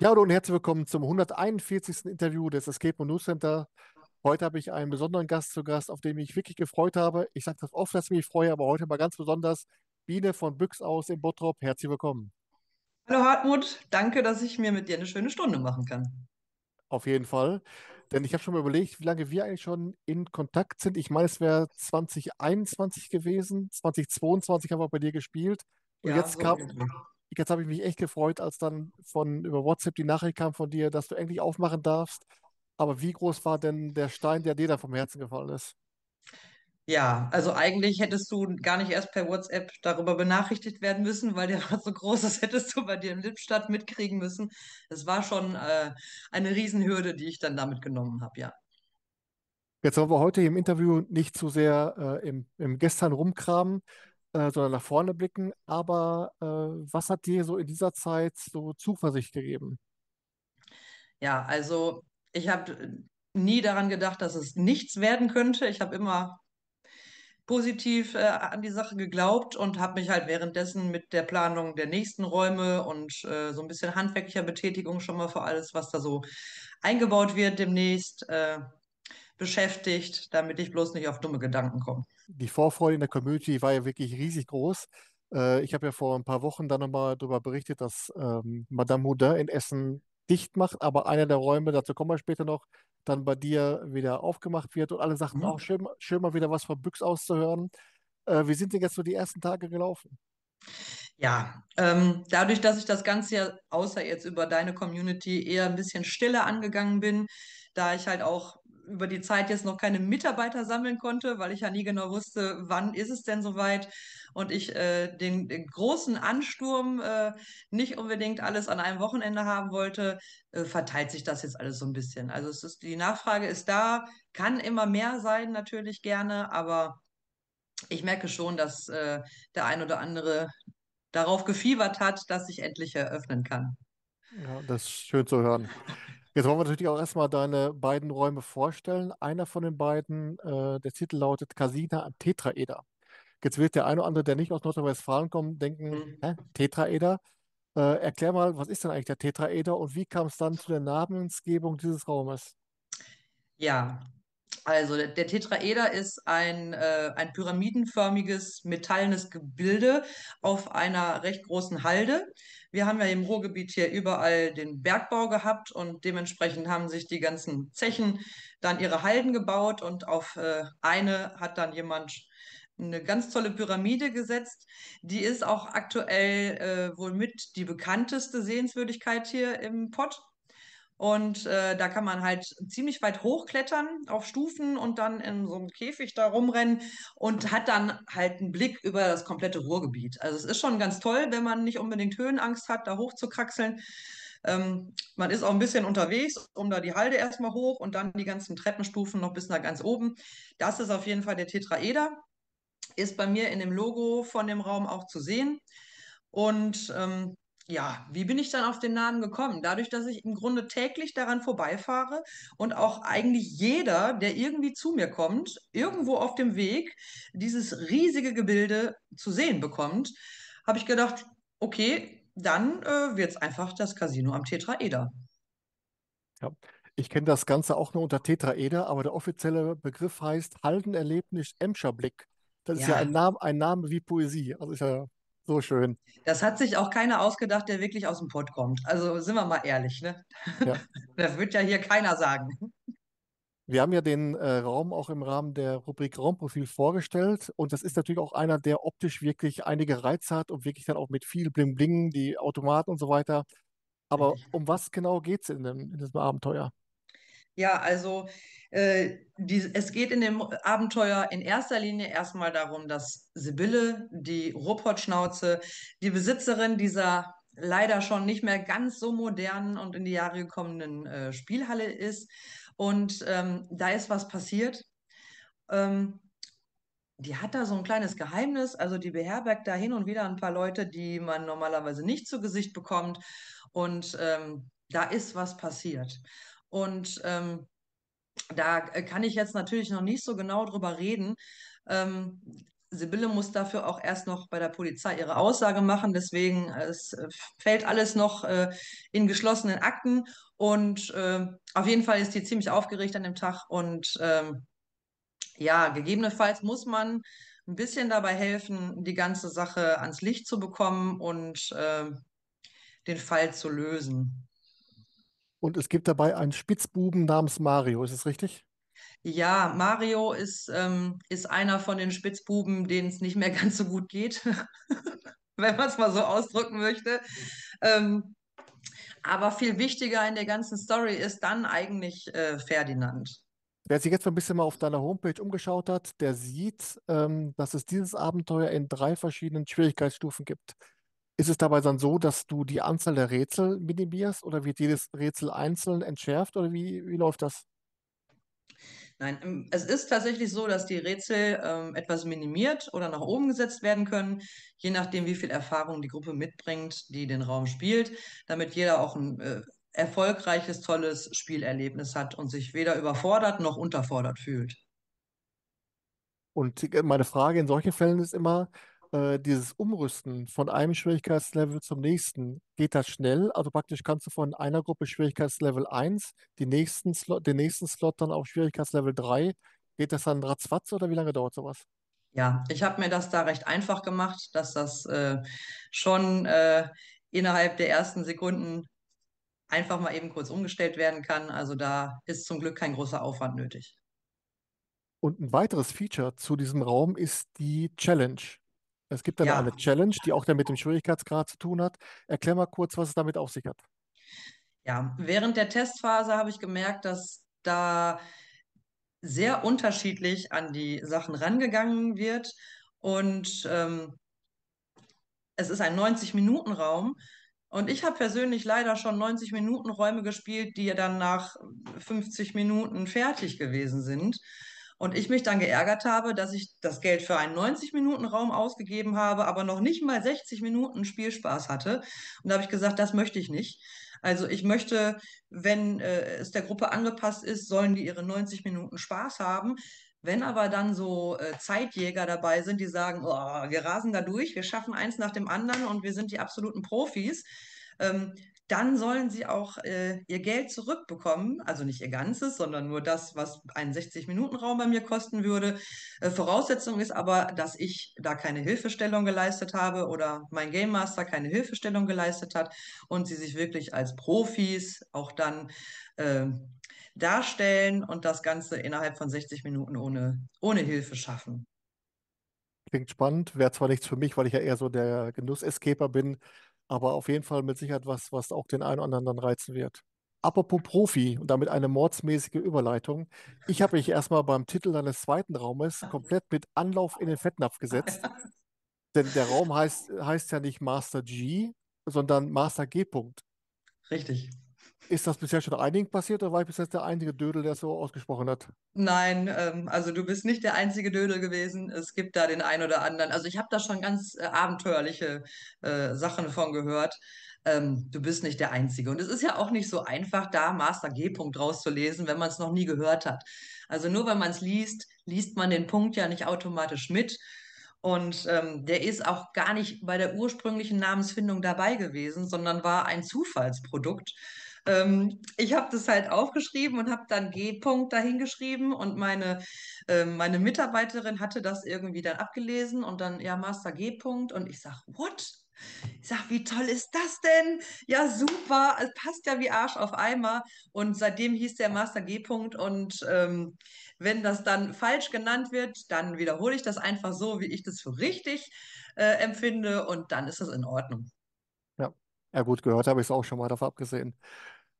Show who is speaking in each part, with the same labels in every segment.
Speaker 1: Ja, hallo und herzlich willkommen zum 141. Interview des Escape News Center. Heute habe ich einen besonderen Gast zu Gast, auf den ich mich wirklich gefreut habe. Ich sage das oft, dass ich mich freue, aber heute mal ganz besonders. Biene von Büchs aus in Bottrop. Herzlich willkommen.
Speaker 2: Hallo Hartmut, danke, dass ich mir mit dir eine schöne Stunde machen kann.
Speaker 1: Auf jeden Fall. Denn ich habe schon mal überlegt, wie lange wir eigentlich schon in Kontakt sind. Ich meine, es wäre 2021 gewesen. 2022 haben wir bei dir gespielt. Und
Speaker 2: Ja,
Speaker 1: jetzt
Speaker 2: so
Speaker 1: kam. Jetzt habe ich mich echt gefreut, als dann von über WhatsApp die Nachricht kam von dir, dass du endlich aufmachen darfst. Aber wie groß war denn der Stein, der dir da vom Herzen gefallen ist?
Speaker 2: Ja, also eigentlich hättest du gar nicht erst per WhatsApp darüber benachrichtigt werden müssen, weil der war so groß, das hättest du bei dir in Lippstadt mitkriegen müssen. Es war schon äh, eine Riesenhürde, die ich dann damit genommen habe, ja.
Speaker 1: Jetzt wollen wir heute im Interview nicht zu sehr äh, im, im Gestern rumkramen, äh, sondern nach vorne blicken. Aber äh, was hat dir so in dieser Zeit so Zuversicht gegeben?
Speaker 2: Ja, also ich habe nie daran gedacht, dass es nichts werden könnte. Ich habe immer positiv äh, an die Sache geglaubt und habe mich halt währenddessen mit der Planung der nächsten Räume und äh, so ein bisschen handwerklicher Betätigung schon mal für alles, was da so eingebaut wird demnächst, äh, beschäftigt, damit ich bloß nicht auf dumme Gedanken komme.
Speaker 1: Die Vorfreude in der Community war ja wirklich riesig groß. Äh, ich habe ja vor ein paar Wochen dann nochmal darüber berichtet, dass ähm, Madame Houdin in Essen dicht macht, aber einer der Räume, dazu kommen wir später noch, dann bei dir wieder aufgemacht wird und alle sagten auch,
Speaker 2: Mhm.
Speaker 1: schön, schön mal wieder was von Büchs auszuhören. Äh, wie sind denn jetzt so die ersten Tage gelaufen?
Speaker 2: Ja, ähm, dadurch, dass ich das Ganze ja außer jetzt über deine Community eher ein bisschen stiller angegangen bin, da ich halt auch über die Zeit jetzt noch keine Mitarbeiter sammeln konnte, weil ich ja nie genau wusste, wann ist es denn soweit und ich äh, den, den großen Ansturm äh, nicht unbedingt alles an einem Wochenende haben wollte, äh, verteilt sich das jetzt alles so ein bisschen. Also es ist, die Nachfrage ist da, kann immer mehr sein, natürlich gerne, aber ich merke schon, dass äh, der ein oder andere darauf gefiebert hat, dass ich endlich eröffnen kann.
Speaker 1: Ja, das ist schön zu hören. Jetzt wollen wir natürlich auch erstmal deine beiden Räume vorstellen. Einer von den beiden, äh, der Titel lautet Casina am Tetraeder. Jetzt wird der eine oder andere, der nicht aus Nordrhein-Westfalen kommt, denken,
Speaker 2: Hm.
Speaker 1: hä, Tetraeder? Äh, erklär mal, was ist denn eigentlich der Tetraeder und wie kam es dann zu der Namensgebung dieses Raumes?
Speaker 2: Ja, also der, der Tetraeder ist ein, äh, ein pyramidenförmiges metallenes Gebilde auf einer recht großen Halde. Wir haben ja im Ruhrgebiet hier überall den Bergbau gehabt und dementsprechend haben sich die ganzen Zechen dann ihre Halden gebaut und auf äh, eine hat dann jemand eine ganz tolle Pyramide gesetzt. Die ist auch aktuell äh, wohl mit die bekannteste Sehenswürdigkeit hier im Pott. Und äh, da kann man halt ziemlich weit hochklettern auf Stufen und dann in so einem Käfig da rumrennen und hat dann halt einen Blick über das komplette Ruhrgebiet. Also es ist schon ganz toll, wenn man nicht unbedingt Höhenangst hat, da hochzukraxeln. Ähm, man ist auch ein bisschen unterwegs, um da die Halde erstmal hoch und dann die ganzen Treppenstufen noch bis nach ganz oben. Das ist auf jeden Fall der Tetraeder. Ist bei mir in dem Logo von dem Raum auch zu sehen. Und ähm, ja, wie bin ich dann auf den Namen gekommen? Dadurch, dass ich im Grunde täglich daran vorbeifahre und auch eigentlich jeder, der irgendwie zu mir kommt, irgendwo auf dem Weg dieses riesige Gebilde zu sehen bekommt, habe ich gedacht, okay, dann äh, wird es einfach das Casino am Tetraeder.
Speaker 1: Ja. Ich kenne das Ganze auch nur unter Tetraeder, aber der offizielle Begriff heißt Haldenerlebnis Emscher Blick. Das ist ja ein
Speaker 2: Ja,
Speaker 1: Name, ein Name wie Poesie. Also ist ja so schön.
Speaker 2: das hat sich auch keiner ausgedacht, der wirklich aus dem Pott kommt. Also sind wir mal ehrlich, ne?
Speaker 1: Ja.
Speaker 2: Das wird ja hier keiner sagen.
Speaker 1: Wir haben ja den äh, Raum auch im Rahmen der Rubrik Raumprofil vorgestellt und das ist natürlich auch einer, der optisch wirklich einige Reize hat und wirklich dann auch mit viel Bling Bling, die Automaten und so weiter. Aber um was genau geht es in, in diesem Abenteuer?
Speaker 2: Ja, also äh, die, es geht in dem Abenteuer in erster Linie erstmal darum, dass Sibylle, die Ruhrpottschnauze, die Besitzerin dieser leider schon nicht mehr ganz so modernen und in die Jahre gekommenen äh, Spielhalle ist. Und ähm, da ist was passiert. Ähm, die hat da so ein kleines Geheimnis, also die beherbergt da hin und wieder ein paar Leute, die man normalerweise nicht zu Gesicht bekommt. Und ähm, da ist was passiert. Und ähm, da äh, kann ich jetzt natürlich noch nicht so genau drüber reden. Ähm, Sibylle muss dafür auch erst noch bei der Polizei ihre Aussage machen. Deswegen es äh, fällt alles noch äh, in geschlossenen Akten. Und äh, auf jeden Fall ist die ziemlich aufgeregt an dem Tag. Und ähm, ja, gegebenenfalls muss man ein bisschen dabei helfen, die ganze Sache ans Licht zu bekommen und äh, den Fall zu lösen.
Speaker 1: Und es gibt dabei einen Spitzbuben namens Mario, ist es richtig?
Speaker 2: Ja, Mario ist, ähm, ist einer von den Spitzbuben, denen es nicht mehr ganz so gut geht, wenn man es mal so ausdrücken möchte. Ähm, aber viel wichtiger in der ganzen Story ist dann eigentlich äh, Ferdinand.
Speaker 1: Wer sich jetzt ein bisschen mal auf deiner Homepage umgeschaut hat, der sieht, ähm, dass es dieses Abenteuer in drei verschiedenen Schwierigkeitsstufen gibt. Ist es dabei dann so, dass du die Anzahl der Rätsel minimierst oder wird jedes Rätsel einzeln entschärft oder wie, wie läuft das?
Speaker 2: Nein, ähm, es ist tatsächlich so, dass die Rätsel ähm, etwas minimiert oder nach oben gesetzt werden können, je nachdem, wie viel Erfahrung die Gruppe mitbringt, die den Raum spielt, damit jeder auch ein äh, erfolgreiches, tolles Spielerlebnis hat und sich weder überfordert noch unterfordert fühlt.
Speaker 1: Und meine Frage in solchen Fällen ist immer, äh, dieses Umrüsten von einem Schwierigkeitslevel zum nächsten, geht das schnell? Also praktisch kannst du von einer Gruppe Schwierigkeitslevel 1 die nächsten Slot, den nächsten Slot dann auf Schwierigkeitslevel 3. Geht das dann ratzfatz oder wie lange dauert sowas?
Speaker 2: Ja, ich habe mir das da recht einfach gemacht, dass das äh, schon äh, innerhalb der ersten Sekunden einfach mal eben kurz umgestellt werden kann. Also da ist zum Glück kein großer Aufwand nötig.
Speaker 1: Und ein weiteres Feature zu diesem Raum ist die Challenge. Es gibt dann eine
Speaker 2: Ja,
Speaker 1: Challenge, die auch dann mit dem Schwierigkeitsgrad zu tun hat. Erklär mal kurz, was es damit auf sich hat.
Speaker 2: ja. Während der Testphase habe ich gemerkt, dass da sehr unterschiedlich an die Sachen rangegangen wird. Und ähm, es ist ein 90-Minuten-Raum. Und ich habe persönlich leider schon 90-Minuten-Räume gespielt, die ja dann nach 50 Minuten fertig gewesen sind. Und ich mich dann geärgert habe, dass ich das Geld für einen 90-Minuten-Raum ausgegeben habe, aber noch nicht mal 60 Minuten Spielspaß hatte. Und da habe ich gesagt, das möchte ich nicht. Also ich möchte, wenn äh, es der Gruppe angepasst ist, sollen die ihre 90 Minuten Spaß haben. Wenn aber dann so äh, Zeitjäger dabei sind, die sagen, oh, wir rasen da durch, wir schaffen eins nach dem anderen und wir sind die absoluten Profis, ähm, dann sollen sie auch äh, ihr Geld zurückbekommen. Also nicht ihr ganzes, sondern nur das, was ein 60-Minuten-Raum bei mir kosten würde. Äh, Voraussetzung ist aber, dass ich da keine Hilfestellung geleistet habe oder mein Game Master keine Hilfestellung geleistet hat und sie sich wirklich als Profis auch dann äh, darstellen und das Ganze innerhalb von 60 Minuten ohne, ohne Hilfe schaffen.
Speaker 1: Klingt spannend. Wäre zwar nichts für mich, weil ich ja eher so der Genuss-Escaper bin, aber auf jeden Fall mit Sicherheit was, was auch den einen oder anderen dann reizen wird. Apropos Profi und damit eine mordsmäßige Überleitung. Ich habe mich erstmal beim Titel deines zweiten Raumes komplett mit Anlauf in den Fettnapf gesetzt. Denn der Raum heißt, heißt ja nicht Master G, sondern Master G. -Punkt.
Speaker 2: Richtig.
Speaker 1: Ist das bisher schon einigen passiert oder war ich bis jetzt der einzige Dödel, der so ausgesprochen hat?
Speaker 2: Nein, ähm, also du bist nicht der einzige Dödel gewesen. Es gibt da den einen oder anderen. Also ich habe da schon ganz äh, abenteuerliche äh, Sachen von gehört. Ähm, du bist nicht der Einzige. Und es ist ja auch nicht so einfach, da Master G-Punkt rauszulesen, wenn man es noch nie gehört hat. Also nur wenn man es liest, liest man den Punkt ja nicht automatisch mit. Und ähm, der ist auch gar nicht bei der ursprünglichen Namensfindung dabei gewesen, sondern war ein Zufallsprodukt. Ähm, ich habe das halt aufgeschrieben und habe dann G-Punkt dahingeschrieben und meine, äh, meine Mitarbeiterin hatte das irgendwie dann abgelesen und dann, ja, Master G-Punkt und ich sage, what? Ich sage, wie toll ist das denn? Ja, super, es passt ja wie Arsch auf Eimer und seitdem hieß der Master G-Punkt und ähm, wenn das dann falsch genannt wird, dann wiederhole ich das einfach so, wie ich das für richtig äh, empfinde und dann ist das in Ordnung.
Speaker 1: Ja, ja gut, gehört habe ich es auch schon mal, davon abgesehen.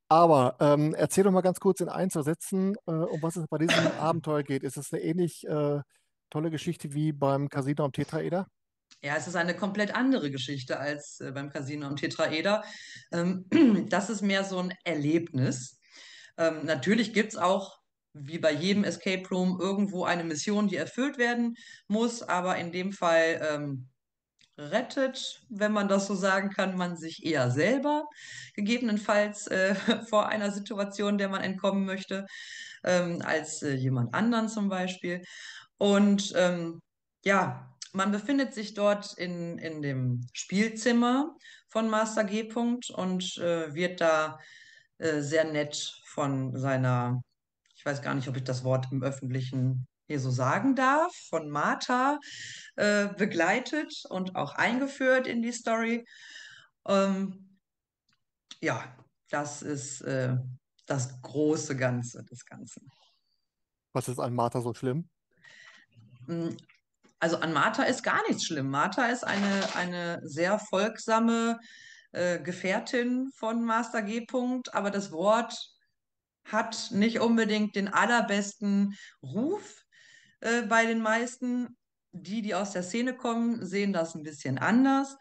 Speaker 1: Aber ähm, erzähl doch mal ganz kurz in ein, zwei Sätzen, äh, um was es bei diesem Abenteuer geht. Ist es eine ähnlich äh, tolle Geschichte wie beim Casino am Tetraeder?
Speaker 2: Ja, es ist eine komplett andere Geschichte als äh, beim Casino am Tetraeder. Ähm, das ist mehr so ein Erlebnis. Ähm, natürlich gibt es auch, wie bei jedem Escape Room, irgendwo eine Mission, die erfüllt werden muss, aber in dem Fall ähm, rettet, wenn man das so sagen kann, man sich eher selber, gegebenenfalls äh, vor einer Situation, der man entkommen möchte, ähm, als äh, jemand anderen zum Beispiel. Und ähm, ja, man befindet sich dort in, in dem Spielzimmer von Master G. und äh, wird da äh, sehr nett von seiner, ich weiß gar nicht, ob ich das Wort im Öffentlichen hier so sagen darf, von Martha äh, begleitet und auch eingeführt in die Story. Ähm, ja, das ist äh, das große Ganze des Ganzen.
Speaker 1: Was ist an Martha so schlimm?
Speaker 2: Mm, also an Martha ist gar nichts schlimm. Martha ist eine, eine sehr folgsame äh, Gefährtin von Master G. -Punkt, aber das Wort hat nicht unbedingt den allerbesten Ruf äh, bei den meisten. Die, die aus der Szene kommen, sehen das ein bisschen anders.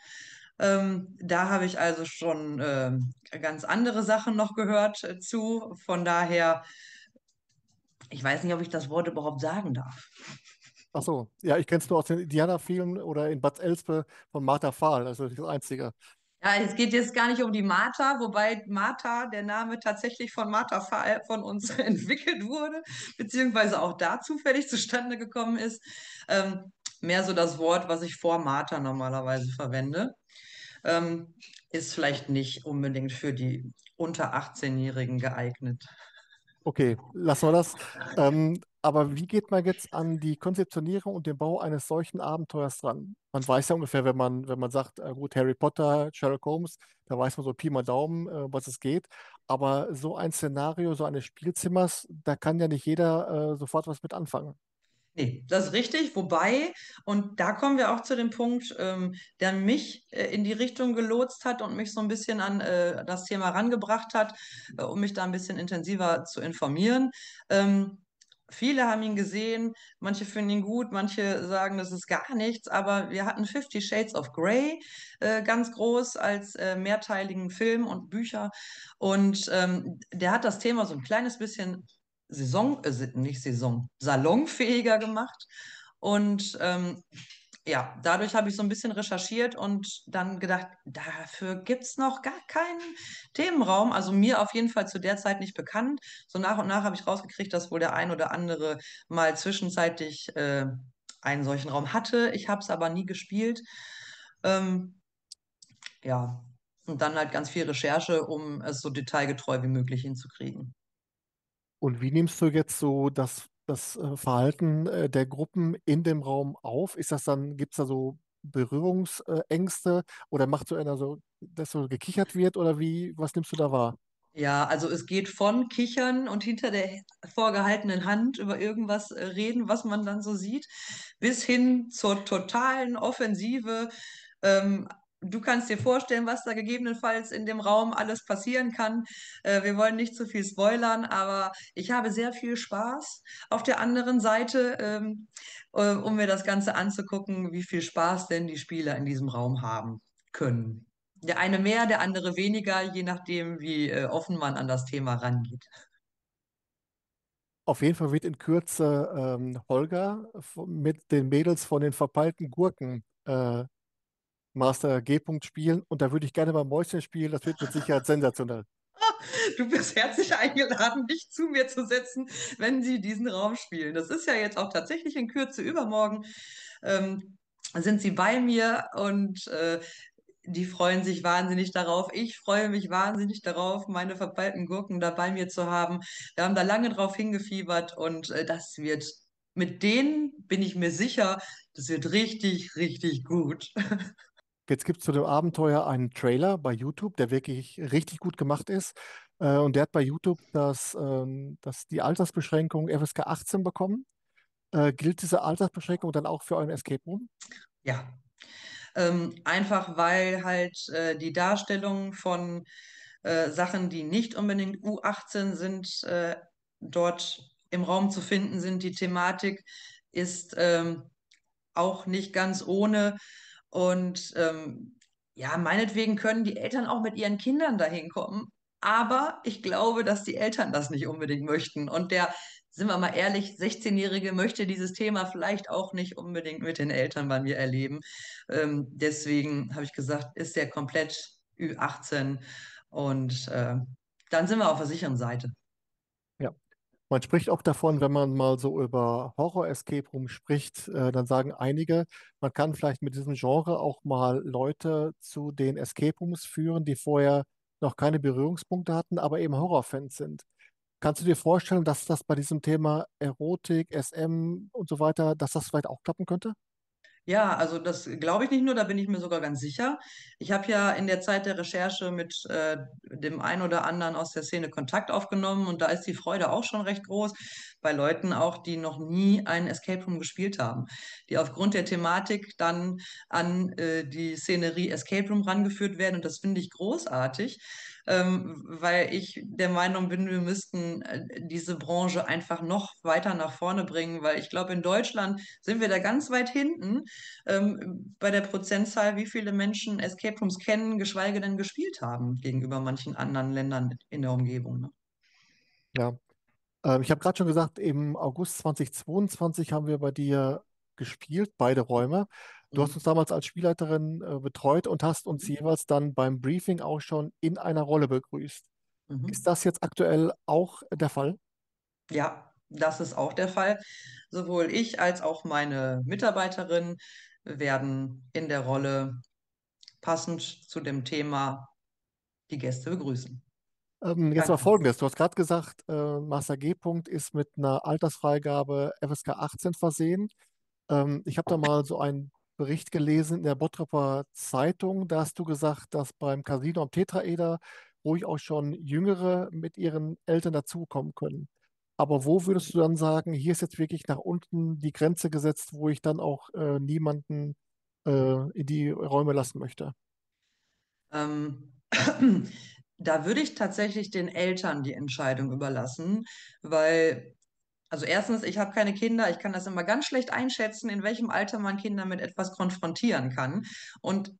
Speaker 2: Ähm, da habe ich also schon äh, ganz andere Sachen noch gehört äh, zu. Von daher, ich weiß nicht, ob ich das Wort überhaupt sagen darf.
Speaker 1: Ach so, ja, ich kenne es nur aus den Indianerfilmen oder in Bad Elspe von Martha Fahl, also das Einzige.
Speaker 2: Ja, es geht jetzt gar nicht um die Martha, wobei Martha, der Name tatsächlich von Martha Fahl von uns entwickelt wurde, beziehungsweise auch da zufällig zustande gekommen ist. Ähm, mehr so das Wort, was ich vor Martha normalerweise verwende. Ähm, ist vielleicht nicht unbedingt für die unter 18-Jährigen geeignet.
Speaker 1: Okay, lassen wir das. Ähm, aber wie geht man jetzt an die Konzeptionierung und den Bau eines solchen Abenteuers dran? Man weiß ja ungefähr, wenn man, wenn man sagt, äh, gut, Harry Potter, Sherlock Holmes, da weiß man so Pi mal Daumen, äh, was es geht. Aber so ein Szenario, so eines Spielzimmers, da kann ja nicht jeder äh, sofort was mit anfangen.
Speaker 2: Nee, das ist richtig. Wobei, und da kommen wir auch zu dem Punkt, ähm, der mich äh, in die Richtung gelotst hat und mich so ein bisschen an äh, das Thema rangebracht hat, äh, um mich da ein bisschen intensiver zu informieren. Ähm, viele haben ihn gesehen, manche finden ihn gut, manche sagen, das ist gar nichts, aber wir hatten Fifty Shades of Grey äh, ganz groß als äh, mehrteiligen Film und Bücher. Und ähm, der hat das Thema so ein kleines bisschen Saison, äh, nicht Saison, salonfähiger gemacht. Und ähm, ja, dadurch habe ich so ein bisschen recherchiert und dann gedacht, dafür gibt es noch gar keinen Themenraum. Also mir auf jeden Fall zu der Zeit nicht bekannt. So nach und nach habe ich rausgekriegt, dass wohl der ein oder andere mal zwischenzeitlich äh, einen solchen Raum hatte. Ich habe es aber nie gespielt. Ähm, ja, und dann halt ganz viel Recherche, um es so detailgetreu wie möglich hinzukriegen.
Speaker 1: Und wie nimmst du jetzt so das, das äh, Verhalten äh, der Gruppen in dem Raum auf? Ist das dann, gibt es da so Berührungsängste oder macht so einer so, dass so gekichert wird oder wie, was nimmst du da wahr?
Speaker 2: Ja, also es geht von Kichern und hinter der vorgehaltenen Hand über irgendwas äh, reden, was man dann so sieht, bis hin zur totalen Offensive. Ähm, du kannst dir vorstellen, was da gegebenenfalls in dem Raum alles passieren kann. Äh, wir wollen nicht zu viel spoilern, aber ich habe sehr viel Spaß auf der anderen Seite, ähm, äh, um mir das Ganze anzugucken, wie viel Spaß denn die Spieler in diesem Raum haben können. Der eine mehr, der andere weniger, je nachdem, wie äh, offen man an das Thema rangeht.
Speaker 1: Auf jeden Fall wird in Kürze ähm, Holger mit den Mädels von den verpeilten Gurken äh, Master G-Punkt spielen und da würde ich gerne mal Mäuschen spielen. Das wird mit Sicherheit sensationell.
Speaker 2: Du bist herzlich eingeladen, dich zu mir zu setzen, wenn sie diesen Raum spielen. Das ist ja jetzt auch tatsächlich in Kürze übermorgen. Ähm, sind sie bei mir und äh, die freuen sich wahnsinnig darauf. Ich freue mich wahnsinnig darauf, meine verpeilten Gurken da bei mir zu haben. Wir haben da lange drauf hingefiebert und äh, das wird, mit denen bin ich mir sicher, das wird richtig, richtig gut.
Speaker 1: Jetzt gibt es zu dem Abenteuer einen Trailer bei YouTube, der wirklich richtig gut gemacht ist. Äh, und der hat bei YouTube das, ähm, das, die Altersbeschränkung FSK 18 bekommen. Äh, gilt diese Altersbeschränkung dann auch für euren Escape Room?
Speaker 2: Ja, ähm, einfach weil halt äh, die Darstellung von äh, Sachen, die nicht unbedingt U18 sind, äh, dort im Raum zu finden sind. Die Thematik ist ähm, auch nicht ganz ohne. Und ähm, ja, meinetwegen können die Eltern auch mit ihren Kindern dahin kommen. Aber ich glaube, dass die Eltern das nicht unbedingt möchten. Und der, sind wir mal ehrlich, 16-Jährige möchte dieses Thema vielleicht auch nicht unbedingt mit den Eltern bei mir erleben. Ähm, deswegen habe ich gesagt, ist der komplett Ü18. Und äh, dann sind wir auf der sicheren Seite.
Speaker 1: Man spricht auch davon, wenn man mal so über Horror-Escape Room spricht, äh, dann sagen einige, man kann vielleicht mit diesem Genre auch mal Leute zu den Escape Rooms führen, die vorher noch keine Berührungspunkte hatten, aber eben Horrorfans sind. Kannst du dir vorstellen, dass das bei diesem Thema Erotik, SM und so weiter, dass das vielleicht auch klappen könnte?
Speaker 2: Ja, also das glaube ich nicht nur, da bin ich mir sogar ganz sicher. Ich habe ja in der Zeit der Recherche mit äh, dem einen oder anderen aus der Szene Kontakt aufgenommen und da ist die Freude auch schon recht groß bei Leuten auch, die noch nie einen Escape Room gespielt haben, die aufgrund der Thematik dann an äh, die Szenerie Escape Room rangeführt werden und das finde ich großartig ähm, weil ich der Meinung bin, wir müssten äh, diese Branche einfach noch weiter nach vorne bringen, weil ich glaube, in Deutschland sind wir da ganz weit hinten ähm, bei der Prozentzahl, wie viele Menschen Escape Rooms kennen, geschweige denn gespielt haben gegenüber manchen anderen Ländern in der Umgebung. Ne?
Speaker 1: Ja, ähm, ich habe gerade schon gesagt, im August 2022 haben wir bei dir gespielt, beide Räume. Du hast
Speaker 2: Mhm.
Speaker 1: uns damals als Spielleiterin äh, betreut und hast uns jeweils dann beim Briefing auch schon in einer Rolle begrüßt. Ist
Speaker 2: Mhm.
Speaker 1: das jetzt aktuell auch der Fall?
Speaker 2: Ja, das ist auch der Fall. Sowohl ich als auch meine Mitarbeiterin werden in der Rolle passend zu dem Thema die Gäste begrüßen.
Speaker 1: Ähm, jetzt mal. Folgendes. Du hast gerade gesagt, äh, Master G-Punkt ist mit einer Altersfreigabe FSK 18 versehen. Ähm, ich habe da mal so einen Bericht gelesen in der Bottroper Zeitung. Da hast du gesagt, dass beim Casino am Tetraeder ruhig auch schon Jüngere mit ihren Eltern dazukommen können. Aber wo würdest du dann sagen, hier ist jetzt wirklich nach unten die Grenze gesetzt, wo ich dann auch äh, niemanden äh, in die Räume lassen möchte?
Speaker 2: Ähm, da würde ich tatsächlich den Eltern die Entscheidung überlassen, weil, also erstens, ich habe keine Kinder, ich kann das immer ganz schlecht einschätzen, in welchem Alter man Kinder mit etwas konfrontieren kann. Und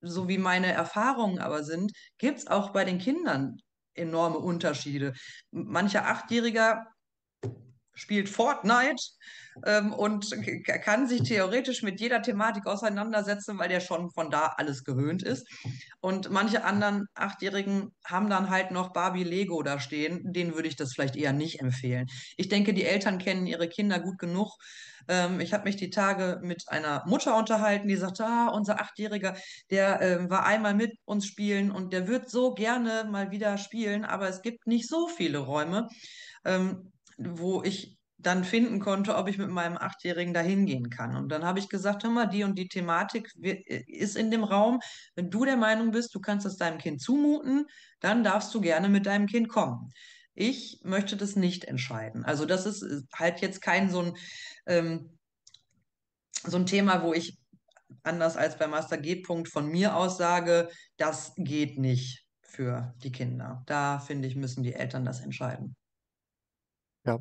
Speaker 2: so wie meine Erfahrungen aber sind, gibt es auch bei den Kindern enorme Unterschiede. Mancher Achtjähriger spielt Fortnite ähm, und kann sich theoretisch mit jeder Thematik auseinandersetzen, weil der schon von da alles gewöhnt ist. Und manche anderen Achtjährigen haben dann halt noch Barbie Lego da stehen. Denen würde ich das vielleicht eher nicht empfehlen. Ich denke, die Eltern kennen ihre Kinder gut genug. Ähm, ich habe mich die Tage mit einer Mutter unterhalten, die sagte, ah, unser Achtjähriger, der ähm, war einmal mit uns spielen und der wird so gerne mal wieder spielen, aber es gibt nicht so viele Räume ähm, wo ich dann finden konnte, ob ich mit meinem Achtjährigen da hingehen kann. Und dann habe ich gesagt, hör mal, die und die Thematik ist in dem Raum. Wenn du der Meinung bist, du kannst es deinem Kind zumuten, dann darfst du gerne mit deinem Kind kommen. Ich möchte das nicht entscheiden. Also das ist äh, halt jetzt kein so ein, ähm, so ein Thema, wo ich anders als bei Master G. Punkt von mir aus sage, das geht nicht für die Kinder. Da finde ich, müssen die Eltern das entscheiden.
Speaker 1: Ja.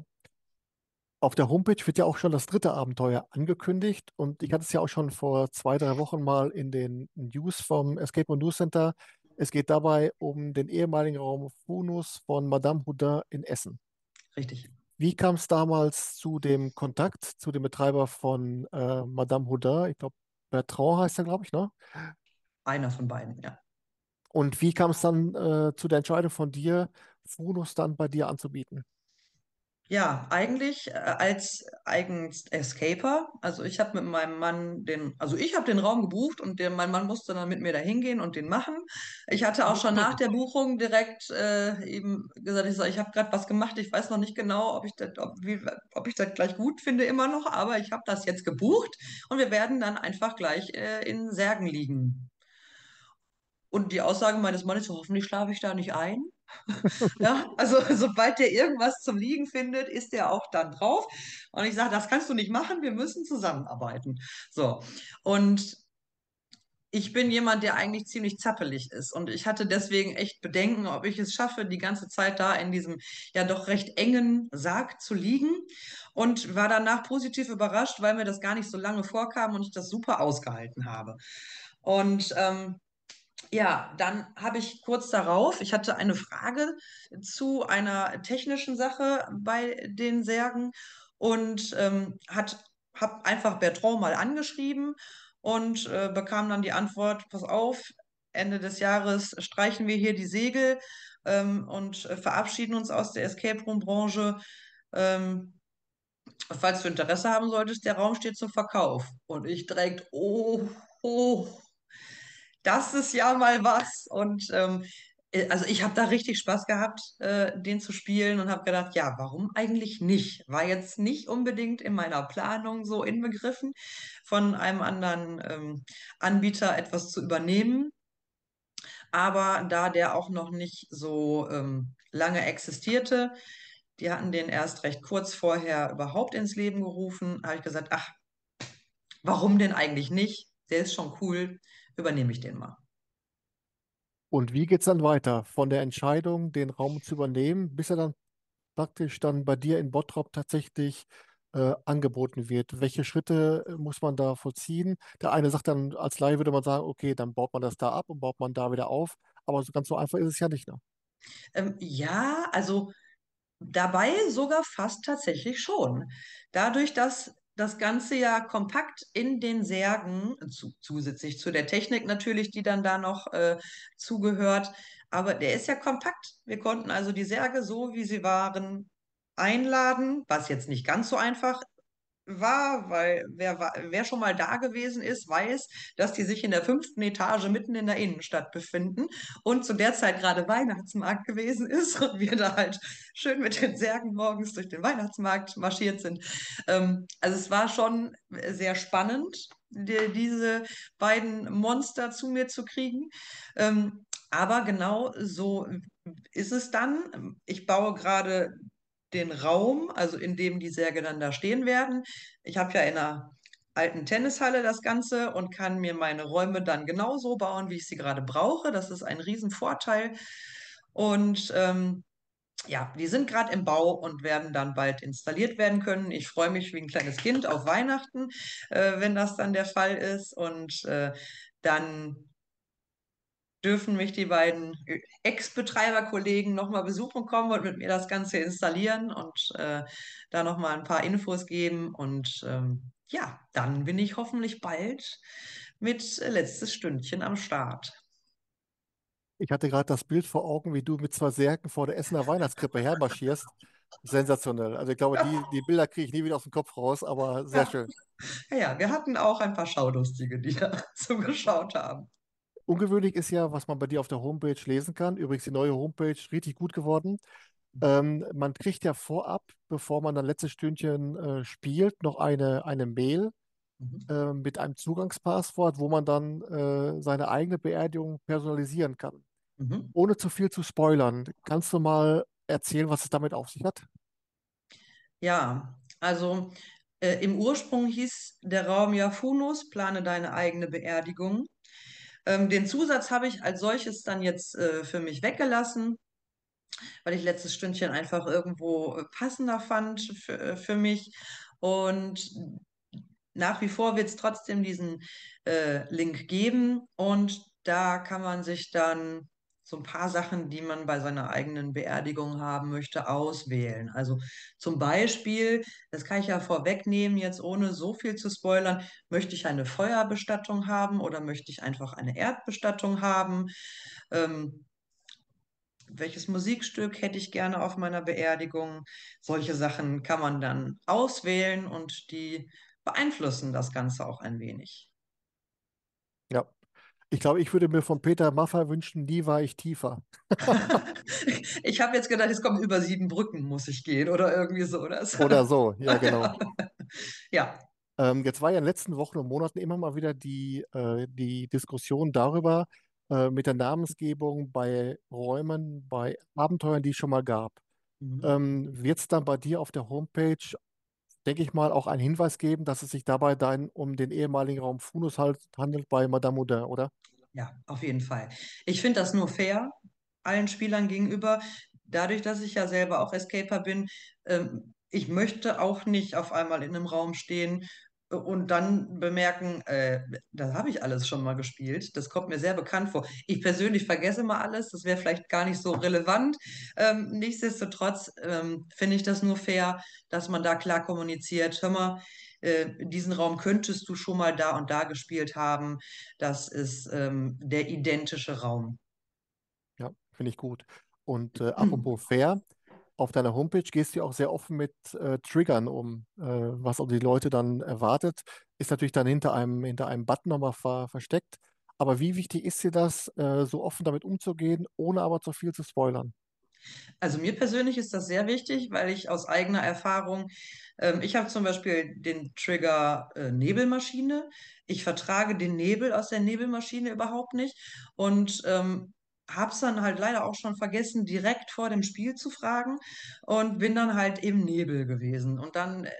Speaker 1: Auf der Homepage wird ja auch schon das dritte Abenteuer angekündigt und ich hatte es ja auch schon vor zwei, drei Wochen mal in den News vom Escape Room News Center. Es geht dabei um den ehemaligen Raum Funus von Madame Houdin in Essen.
Speaker 2: Richtig.
Speaker 1: Wie kam es damals zu dem Kontakt zu dem Betreiber von äh, Madame Houdin? Ich glaube, Bertrand heißt er, glaube ich, ne?
Speaker 2: Einer von beiden, ja.
Speaker 1: Und wie kam es dann äh, zu der Entscheidung von dir, Funus dann bei dir anzubieten?
Speaker 2: Ja, eigentlich äh, als eigens Escaper. Also ich habe mit meinem Mann den, also ich habe den Raum gebucht und der, mein Mann musste dann mit mir da hingehen und den machen. Ich hatte auch schon nach der Buchung direkt äh, eben gesagt, ich sag, ich habe gerade was gemacht, ich weiß noch nicht genau, ob ich das, ob, wie, ob ich das gleich gut finde immer noch, aber ich habe das jetzt gebucht und wir werden dann einfach gleich äh, in Särgen liegen. Und die Aussage meines Mannes, so, hoffentlich schlafe ich da nicht ein. Ja, also sobald der irgendwas zum Liegen findet, ist der auch dann drauf. Und ich sage, das kannst du nicht machen, wir müssen zusammenarbeiten. So. Und ich bin jemand, der eigentlich ziemlich zappelig ist. Und ich hatte deswegen echt Bedenken, ob ich es schaffe, die ganze Zeit da in diesem ja doch recht engen Sarg zu liegen. Und war danach positiv überrascht, weil mir das gar nicht so lange vorkam und ich das super ausgehalten habe. Und ähm, ja, dann habe ich kurz darauf, ich hatte eine Frage zu einer technischen Sache bei den Särgen und ähm, habe einfach Bertrand mal angeschrieben und äh, bekam dann die Antwort, pass auf, Ende des Jahres streichen wir hier die Segel ähm, und äh, verabschieden uns aus der Escape Room Branche. Ähm, falls du Interesse haben solltest, der Raum steht zum Verkauf. Und ich direkt, oh, oh, das ist ja mal was. Und ähm, äh, also ich habe da richtig Spaß gehabt, äh, den zu spielen und habe gedacht, ja, warum eigentlich nicht? War jetzt nicht unbedingt in meiner Planung so inbegriffen, von einem anderen ähm, Anbieter etwas zu übernehmen. Aber da der auch noch nicht so ähm, lange existierte, die hatten den erst recht kurz vorher überhaupt ins Leben gerufen, habe ich gesagt, ach, warum denn eigentlich nicht? Der ist schon cool, übernehme ich den mal.
Speaker 1: Und wie geht es dann weiter? Von der Entscheidung, den Raum zu übernehmen, bis er dann praktisch dann bei dir in Bottrop tatsächlich äh, angeboten wird. Welche Schritte äh, muss man da vollziehen? Der eine sagt dann, als Laie würde man sagen, okay, dann baut man das da ab und baut man da wieder auf. Aber so ganz so einfach ist es ja nicht. Ne?
Speaker 2: Ähm, ja, also dabei sogar fast tatsächlich schon. Dadurch, dass das Ganze ja kompakt in den Särgen, zu, zusätzlich zu der Technik natürlich, die dann da noch äh, zugehört, aber der ist ja kompakt. Wir konnten also die Särge so, wie sie waren, einladen, was jetzt nicht ganz so einfach war, weil wer, wer schon mal da gewesen ist, weiß, dass die sich in der fünften Etage mitten in der Innenstadt befinden und zu der Zeit gerade Weihnachtsmarkt gewesen ist und wir da halt schön mit den Särgen morgens durch den Weihnachtsmarkt marschiert sind. Ähm, also es war schon sehr spannend, die, diese beiden Monster zu mir zu kriegen. Ähm, aber genau so ist es dann. Ich baue gerade den Raum, also in dem die Särge dann da stehen werden. Ich habe ja in einer alten Tennishalle das Ganze und kann mir meine Räume dann genauso bauen, wie ich sie gerade brauche. Das ist ein Riesenvorteil. Und ähm, ja, die sind gerade im Bau und werden dann bald installiert werden können. Ich freue mich wie ein kleines Kind auf Weihnachten, äh, wenn das dann der Fall ist. Und äh, dann dürfen mich die beiden Ex-Betreiberkollegen nochmal besuchen kommen und mit mir das Ganze installieren und äh, da nochmal ein paar Infos geben. Und ähm, ja, dann bin ich hoffentlich bald mit äh, letztes Stündchen am Start.
Speaker 1: Ich hatte gerade das Bild vor Augen, wie du mit zwei Särgen vor der Essener Weihnachtskrippe hermarschierst. Sensationell. Also ich glaube, die, die Bilder kriege ich nie wieder aus dem Kopf raus, aber sehr
Speaker 2: ja.
Speaker 1: schön.
Speaker 2: Ja, wir hatten auch ein paar Schaulustige, die da zugeschaut haben.
Speaker 1: Ungewöhnlich ist ja, was man bei dir auf der Homepage lesen kann. Übrigens die neue Homepage richtig gut geworden. Ähm, man kriegt ja vorab, bevor man dann letztes Stündchen äh, spielt, noch eine, eine Mail mhm. äh, mit einem Zugangspasswort, wo man dann äh, seine eigene Beerdigung personalisieren kann. Mhm. Ohne zu viel zu spoilern, kannst du mal erzählen, was es damit auf sich hat?
Speaker 2: Ja, also äh, im Ursprung hieß der Raum ja Funus, plane deine eigene Beerdigung. Ähm, den Zusatz habe ich als solches dann jetzt äh, für mich weggelassen, weil ich letztes Stündchen einfach irgendwo äh, passender fand für, äh, für mich. Und nach wie vor wird es trotzdem diesen äh, Link geben und da kann man sich dann so ein paar Sachen, die man bei seiner eigenen Beerdigung haben möchte, auswählen. Also zum Beispiel, das kann ich ja vorwegnehmen, jetzt ohne so viel zu spoilern, möchte ich eine Feuerbestattung haben oder möchte ich einfach eine Erdbestattung haben? Ähm, welches Musikstück hätte ich gerne auf meiner Beerdigung? Solche Sachen kann man dann auswählen und die beeinflussen das Ganze auch ein wenig.
Speaker 1: Ich glaube, ich würde mir von Peter Maffay wünschen, nie war ich tiefer.
Speaker 2: ich habe jetzt gedacht, es kommen über sieben Brücken, muss ich gehen oder irgendwie so. Oder so,
Speaker 1: oder so. ja, genau.
Speaker 2: ja.
Speaker 1: Ähm, jetzt war ja in den letzten Wochen und Monaten immer mal wieder die, äh, die Diskussion darüber, äh, mit der Namensgebung bei Räumen, bei Abenteuern, die es schon mal gab. Mhm. Ähm, Wird es dann bei dir auf der Homepage denke ich mal, auch einen Hinweis geben, dass es sich dabei dann um den ehemaligen Raum Funus halt handelt bei Madame Moudin, oder?
Speaker 2: Ja, auf jeden Fall. Ich finde das nur fair allen Spielern gegenüber. Dadurch, dass ich ja selber auch Escaper bin, ähm, ich möchte auch nicht auf einmal in einem Raum stehen und dann bemerken, äh, das habe ich alles schon mal gespielt. Das kommt mir sehr bekannt vor. Ich persönlich vergesse mal alles, das wäre vielleicht gar nicht so relevant. Ähm, nichtsdestotrotz ähm, finde ich das nur fair, dass man da klar kommuniziert. Hör mal, äh, diesen Raum könntest du schon mal da und da gespielt haben. Das ist ähm, der identische Raum.
Speaker 1: Ja, finde ich gut. Und äh, apropos fair, auf deiner Homepage gehst du auch sehr offen mit äh, Triggern um, äh, was also die Leute dann erwartet. Ist natürlich dann hinter einem, hinter einem Button nochmal ver versteckt. Aber wie wichtig ist dir das, äh, so offen damit umzugehen, ohne aber zu viel zu spoilern?
Speaker 2: Also mir persönlich ist das sehr wichtig, weil ich aus eigener Erfahrung, ähm, ich habe zum Beispiel den Trigger äh, Nebelmaschine. Ich vertrage den Nebel aus der Nebelmaschine überhaupt nicht und ähm, habe es dann halt leider auch schon vergessen, direkt vor dem Spiel zu fragen und bin dann halt im Nebel gewesen. Und dann äh,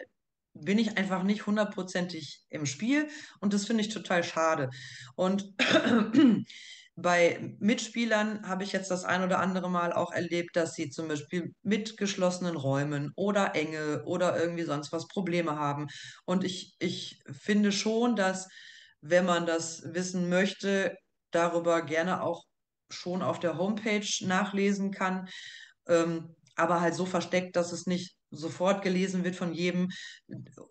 Speaker 2: bin ich einfach nicht hundertprozentig im Spiel und das finde ich total schade. Und bei Mitspielern habe ich jetzt das ein oder andere Mal auch erlebt, dass sie zum Beispiel mit geschlossenen Räumen oder Enge oder irgendwie sonst was Probleme haben. Und ich, ich finde schon, dass wenn man das wissen möchte, darüber gerne auch schon auf der Homepage nachlesen kann, ähm, aber halt so versteckt, dass es nicht sofort gelesen wird von jedem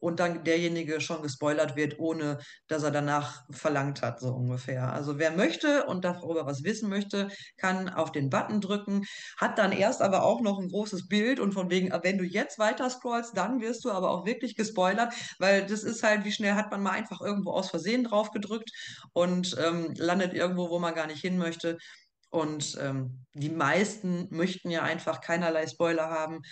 Speaker 2: und dann derjenige schon gespoilert wird, ohne dass er danach verlangt hat, so ungefähr. Also wer möchte und darüber was wissen möchte, kann auf den Button drücken, hat dann erst aber auch noch ein großes Bild und von wegen, wenn du jetzt weiter scrollst, dann wirst du aber auch wirklich gespoilert, weil das ist halt, wie schnell hat man mal einfach irgendwo aus Versehen drauf gedrückt und ähm, landet irgendwo, wo man gar nicht hin möchte. Und ähm, die meisten möchten ja einfach keinerlei Spoiler haben.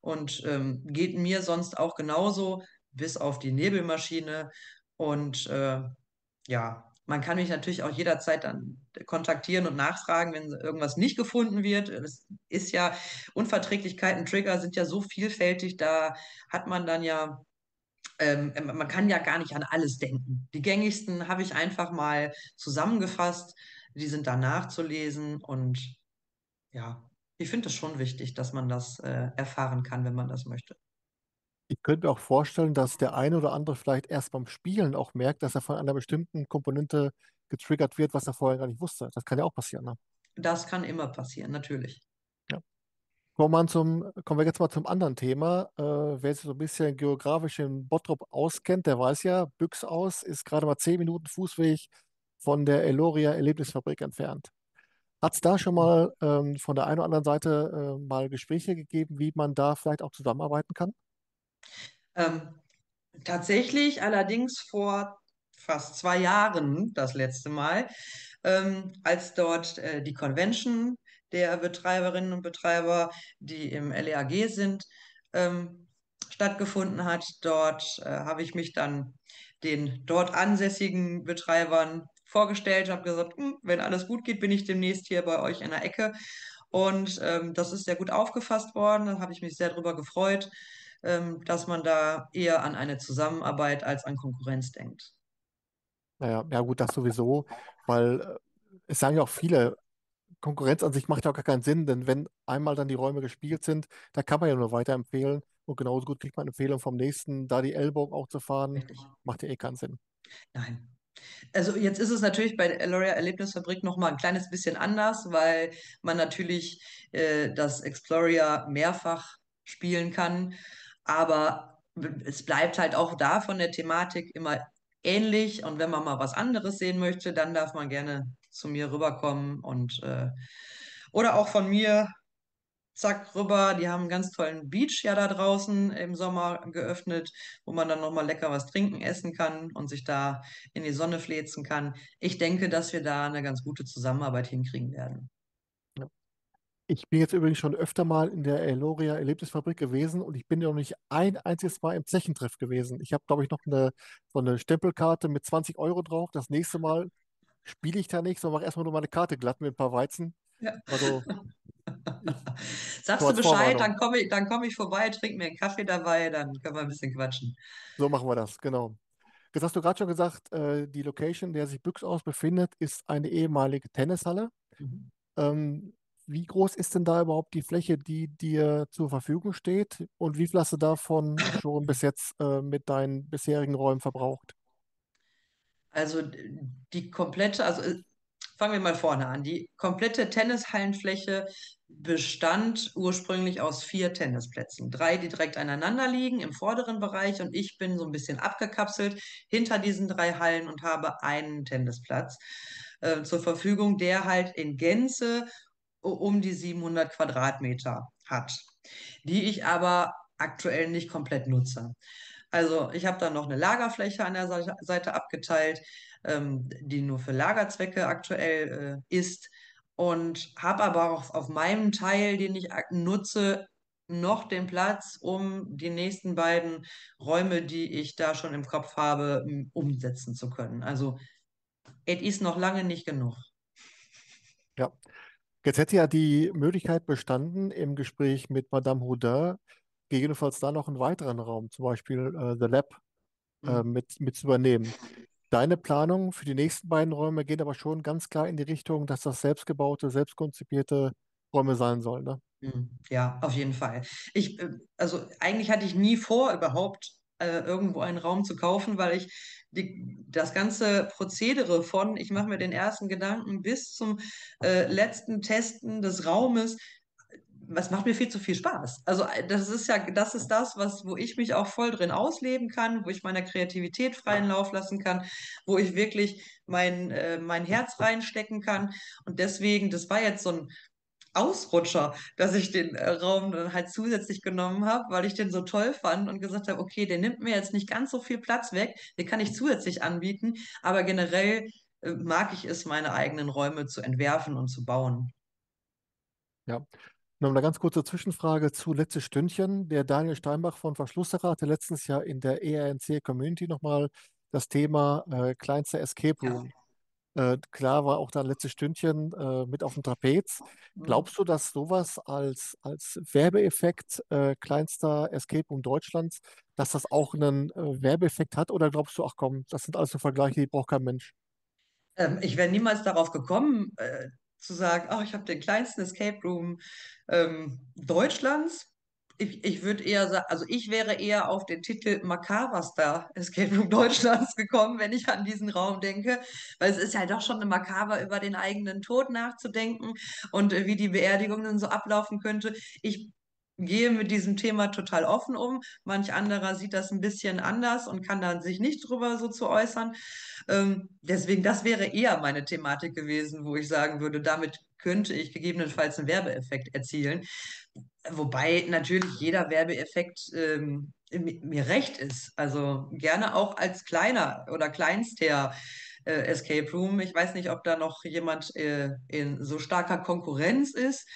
Speaker 2: Und ähm, geht mir sonst auch genauso, bis auf die Nebelmaschine. Und äh, ja, man kann mich natürlich auch jederzeit dann kontaktieren und nachfragen, wenn irgendwas nicht gefunden wird. Es ist ja, Unverträglichkeiten, Trigger sind ja so vielfältig, da hat man dann ja ähm, man kann ja gar nicht an alles denken. Die gängigsten habe ich einfach mal zusammengefasst. Die sind da nachzulesen und ja, ich finde es schon wichtig, dass man das äh, erfahren kann, wenn man das möchte.
Speaker 1: Ich könnte mir auch vorstellen, dass der eine oder andere vielleicht erst beim Spielen auch merkt, dass er von einer bestimmten Komponente getriggert wird, was er vorher gar nicht wusste. Das kann ja auch passieren, ne?
Speaker 2: Das kann immer passieren, natürlich.
Speaker 1: Ja. Kommen wir, zum, kommen wir jetzt mal zum anderen Thema. Äh, wer sich so ein bisschen geografisch in Bottrop auskennt, der weiß ja, Büchsaus ist gerade mal zehn Minuten Fußweg von der Eloria Erlebnisfabrik entfernt. Hat es da schon mal ähm, von der einen oder anderen Seite äh, mal Gespräche gegeben, wie man da vielleicht auch zusammenarbeiten kann?
Speaker 2: Ähm, tatsächlich allerdings vor fast zwei Jahren das letzte Mal, ähm, als dort äh, die Convention der Betreiberinnen und Betreiber, die im LEAG sind, ähm, stattgefunden hat. Dort äh, habe ich mich dann den dort ansässigen Betreibern vorgestellt, habe gesagt, hm, wenn alles gut geht, bin ich demnächst hier bei euch in der Ecke. Und ähm, das ist sehr gut aufgefasst worden. Da habe ich mich sehr darüber gefreut, ähm, dass man da eher an eine Zusammenarbeit als an Konkurrenz denkt.
Speaker 1: Naja, ja gut, das sowieso, weil äh, es sagen ja auch viele, Konkurrenz an sich macht ja auch gar keinen Sinn, denn wenn einmal dann die Räume gespielt sind, da kann man ja nur weiterempfehlen und genauso gut kriegt man Empfehlung vom nächsten, da die Ellbogen auch zu fahren,
Speaker 2: Richtig.
Speaker 1: macht ja eh keinen Sinn.
Speaker 2: Nein. Also jetzt ist es natürlich bei der Eloria Erlebnisfabrik noch mal ein kleines bisschen anders, weil man natürlich äh, das Exploria mehrfach spielen kann, aber es bleibt halt auch da von der Thematik immer ähnlich. Und wenn man mal was anderes sehen möchte, dann darf man gerne zu mir rüberkommen und äh, oder auch von mir zack rüber. Die haben einen ganz tollen Beach ja da draußen im Sommer geöffnet, wo man dann nochmal lecker was trinken, essen kann und sich da in die Sonne fläzen kann. Ich denke, dass wir da eine ganz gute Zusammenarbeit hinkriegen werden.
Speaker 1: Ich bin jetzt übrigens schon öfter mal in der Eloria Erlebnisfabrik gewesen und ich bin ja noch nicht ein einziges Mal im Zechentreff gewesen. Ich habe, glaube ich, noch eine, so eine Stempelkarte mit 20 Euro drauf. Das nächste Mal spiele ich da nicht, sondern mache erstmal nur meine Karte glatt mit ein paar Weizen.
Speaker 2: Ja.
Speaker 1: Also,
Speaker 2: Sagst du Bescheid, dann komme ich, komm ich vorbei, trinke mir einen Kaffee dabei, dann können wir ein bisschen quatschen.
Speaker 1: So machen wir das, genau. Jetzt hast du gerade schon gesagt, äh, die Location, in der sich Büchsaus befindet, ist eine ehemalige Tennishalle. Mhm. Ähm, wie groß ist denn da überhaupt die Fläche, die dir zur Verfügung steht? Und wie viel hast du davon schon bis jetzt äh, mit deinen bisherigen Räumen verbraucht?
Speaker 2: Also die komplette, also äh, fangen wir mal vorne an. Die komplette Tennishallenfläche bestand ursprünglich aus vier Tennisplätzen. Drei, die direkt aneinander liegen im vorderen Bereich und ich bin so ein bisschen abgekapselt hinter diesen drei Hallen und habe einen Tennisplatz äh, zur Verfügung, der halt in Gänze um die 700 Quadratmeter hat. die ich aber aktuell nicht komplett nutze. Also ich habe da noch eine Lagerfläche an der Seite, Seite abgeteilt, ähm, die nur für Lagerzwecke aktuell äh, ist und habe aber auch auf meinem Teil, den ich nutze, noch den Platz, um die nächsten beiden Räume, die ich da schon im Kopf habe, umsetzen zu können. Also es ist noch lange nicht genug.
Speaker 1: Ja, jetzt hätte ja die Möglichkeit bestanden, im Gespräch mit Madame Houdin gegebenenfalls da noch einen weiteren Raum, zum Beispiel äh, The Lab, äh, mhm. mit, mit zu übernehmen. Deine Planungen für die nächsten beiden Räume gehen aber schon ganz klar in die Richtung, dass das selbstgebaute, selbstkonzipierte Räume sein sollen. Ne?
Speaker 2: Mhm. Ja, auf jeden Fall. Ich, äh, also eigentlich hatte ich nie vor, überhaupt äh, irgendwo einen Raum zu kaufen, weil ich die, das ganze Prozedere von, ich mache mir den ersten Gedanken bis zum äh, letzten Testen des Raumes, was macht mir viel zu viel Spaß. Also äh, das ist ja, das ist das, was, wo ich mich auch voll drin ausleben kann, wo ich meiner Kreativität freien Lauf lassen kann, wo ich wirklich mein, äh, mein Herz reinstecken kann. Und deswegen, das war jetzt so ein Ausrutscher, dass ich den äh, Raum dann halt zusätzlich genommen habe, weil ich den so toll fand und gesagt habe, okay, der nimmt mir jetzt nicht ganz so viel Platz weg, den kann ich zusätzlich anbieten, aber generell äh, mag ich es, meine eigenen Räume zu entwerfen und zu bauen.
Speaker 1: Ja, noch eine ganz kurze Zwischenfrage zu letztes Stündchen. Der Daniel Steinbach von Verschlusserrat hatte letztens ja in der ERNC Community nochmal das Thema äh, kleinster Escape Room. Ja. Äh, klar war auch da letztes Stündchen äh, mit auf dem Trapez. Mhm. Glaubst du, dass sowas als, als Werbeeffekt äh, kleinster Escape Room Deutschlands, dass das auch einen äh, Werbeeffekt hat? Oder glaubst du, ach komm, das sind alles so Vergleiche, die braucht kein Mensch?
Speaker 2: Ähm, ich wäre niemals darauf gekommen, äh, zu sagen, ach, ich habe den kleinsten Escape Room ähm, Deutschlands. Ich, ich würde eher sagen, also ich wäre eher auf den Titel Makaberstar Escape Room Deutschlands gekommen, wenn ich an diesen Raum denke, weil es ist ja doch schon eine Makaber über den eigenen Tod nachzudenken und äh, wie die Beerdigung dann so ablaufen könnte. Ich gehe mit diesem Thema total offen um. Manch anderer sieht das ein bisschen anders und kann dann sich nicht drüber so zu äußern. Ähm, deswegen, das wäre eher meine Thematik gewesen, wo ich sagen würde, damit könnte ich gegebenenfalls einen Werbeeffekt erzielen. Wobei natürlich jeder Werbeeffekt ähm, mir recht ist. Also gerne auch als kleiner oder kleinster äh, Escape Room. Ich weiß nicht, ob da noch jemand äh, in so starker Konkurrenz ist.